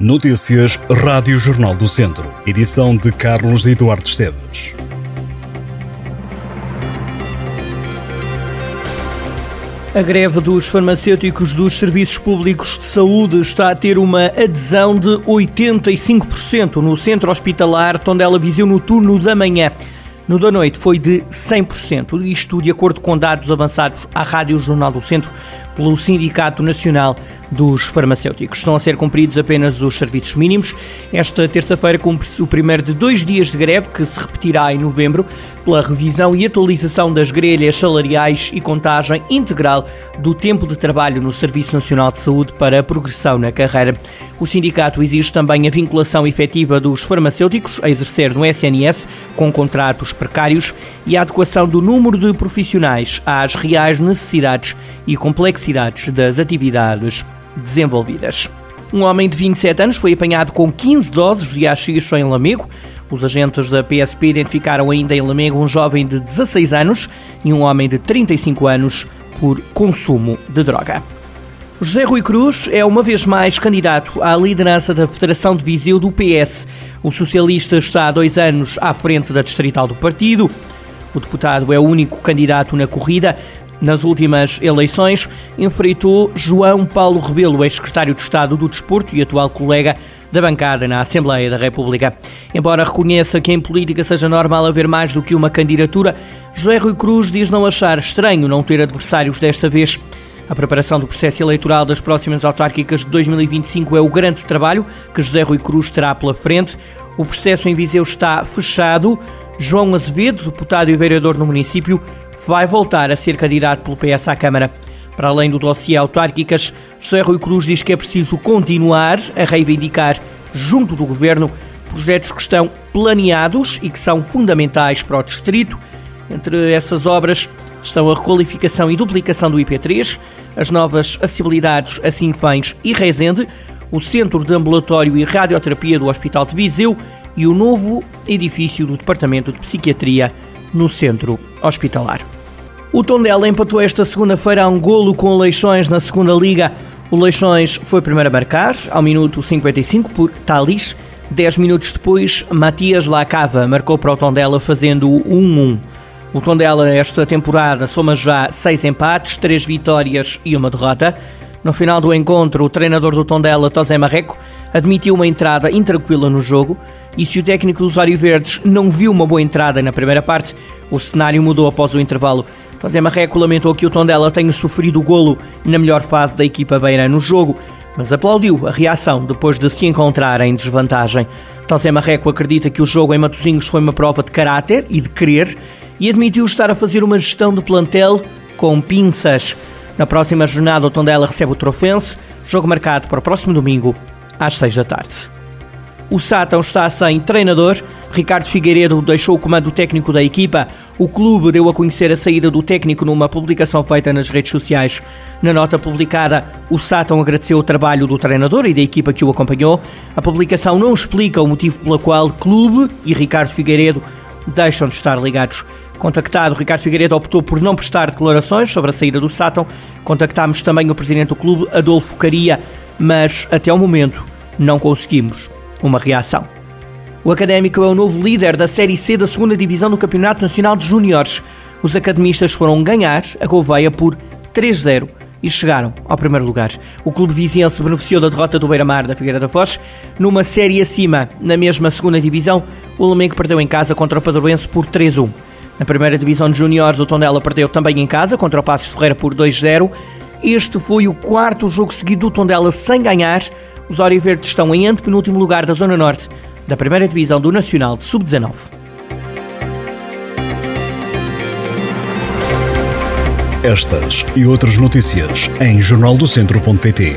Notícias Rádio Jornal do Centro. Edição de Carlos Eduardo Esteves. A greve dos farmacêuticos dos serviços públicos de saúde está a ter uma adesão de 85% no centro hospitalar Tondela Viseu no turno da manhã. No da noite foi de 100%, isto de acordo com dados avançados à Rádio Jornal do Centro pelo Sindicato Nacional dos Farmacêuticos. Estão a ser cumpridos apenas os serviços mínimos. Esta terça-feira cumpre-se o primeiro de dois dias de greve, que se repetirá em novembro, pela revisão e atualização das grelhas salariais e contagem integral do tempo de trabalho no Serviço Nacional de Saúde para a progressão na carreira. O sindicato exige também a vinculação efetiva dos farmacêuticos a exercer no SNS com contratos precários e a adequação do número de profissionais às reais necessidades e complexidades das atividades desenvolvidas. Um homem de 27 anos foi apanhado com 15 doses de haxixe em Lamego. Os agentes da PSP identificaram ainda em Lamego um jovem de 16 anos e um homem de 35 anos por consumo de droga. José Rui Cruz é uma vez mais candidato à liderança da Federação de Viseu do PS. O socialista está há dois anos à frente da distrital do partido. O deputado é o único candidato na corrida. Nas últimas eleições, enfrentou João Paulo Rebelo, ex-secretário de Estado do Desporto e atual colega da bancada na Assembleia da República. Embora reconheça que em política seja normal haver mais do que uma candidatura, José Rui Cruz diz não achar estranho não ter adversários desta vez. A preparação do processo eleitoral das próximas autárquicas de 2025 é o grande trabalho que José Rui Cruz terá pela frente. O processo em Viseu está fechado. João Azevedo, deputado e vereador no município, vai voltar a ser candidato pelo PS à Câmara. Para além do dossiê autárquicas, José Rui Cruz diz que é preciso continuar a reivindicar, junto do governo, projetos que estão planeados e que são fundamentais para o distrito. Entre essas obras estão a requalificação e duplicação do IP3, as novas acessibilidades a Sinfãs e Rezende, o Centro de Ambulatório e Radioterapia do Hospital de Viseu e o novo edifício do Departamento de Psiquiatria no centro hospitalar. O Tondela empatou esta segunda-feira a um golo com o Leixões na segunda liga. O Leixões foi primeiro a marcar, ao minuto 55, por Talis. Dez minutos depois, Matias Lacava marcou para o Tondela fazendo o 1-1. O Tondela esta temporada soma já seis empates, três vitórias e uma derrota. No final do encontro, o treinador do Tondela, Tosé Marreco, admitiu uma entrada intranquila no jogo e se o técnico dos Verdes não viu uma boa entrada na primeira parte, o cenário mudou após o intervalo. Tosé Marreco lamentou que o Tondela tenha sofrido o golo na melhor fase da equipa beira no jogo, mas aplaudiu a reação depois de se encontrar em desvantagem. Tosé Marreco acredita que o jogo em Matosinhos foi uma prova de caráter e de querer e admitiu estar a fazer uma gestão de plantel com pinças. Na próxima jornada, o Tondela recebe o Trofense, jogo marcado para o próximo domingo, às 6 da tarde. O Sátão está sem treinador. Ricardo Figueiredo deixou o comando técnico da equipa. O clube deu a conhecer a saída do técnico numa publicação feita nas redes sociais. Na nota publicada, o Sátão agradeceu o trabalho do treinador e da equipa que o acompanhou. A publicação não explica o motivo pelo qual clube e Ricardo Figueiredo deixam de estar ligados. Contactado, Ricardo Figueiredo optou por não prestar declarações sobre a saída do Sátão. Contactámos também o presidente do clube, Adolfo Caria, mas até o momento não conseguimos uma reação. O Académico é o novo líder da Série C da 2 Divisão do Campeonato Nacional de Júniores. Os academistas foram ganhar a Gouveia por 3-0 e chegaram ao primeiro lugar. O clube viziense beneficiou da derrota do Beira-Mar da Figueira da Foz. Numa série acima, na mesma segunda divisão, o Lamego perdeu em casa contra o Padroense por 3-1. Na primeira divisão de júniores, o Tondela perdeu também em casa contra o Passos Ferreira por 2-0. Este foi o quarto jogo seguido do Tondela sem ganhar. Os Oriverdes estão em antepenúltimo lugar da Zona Norte da primeira divisão do Nacional de Sub-19. Estas e outras notícias em jornaldocentro.pt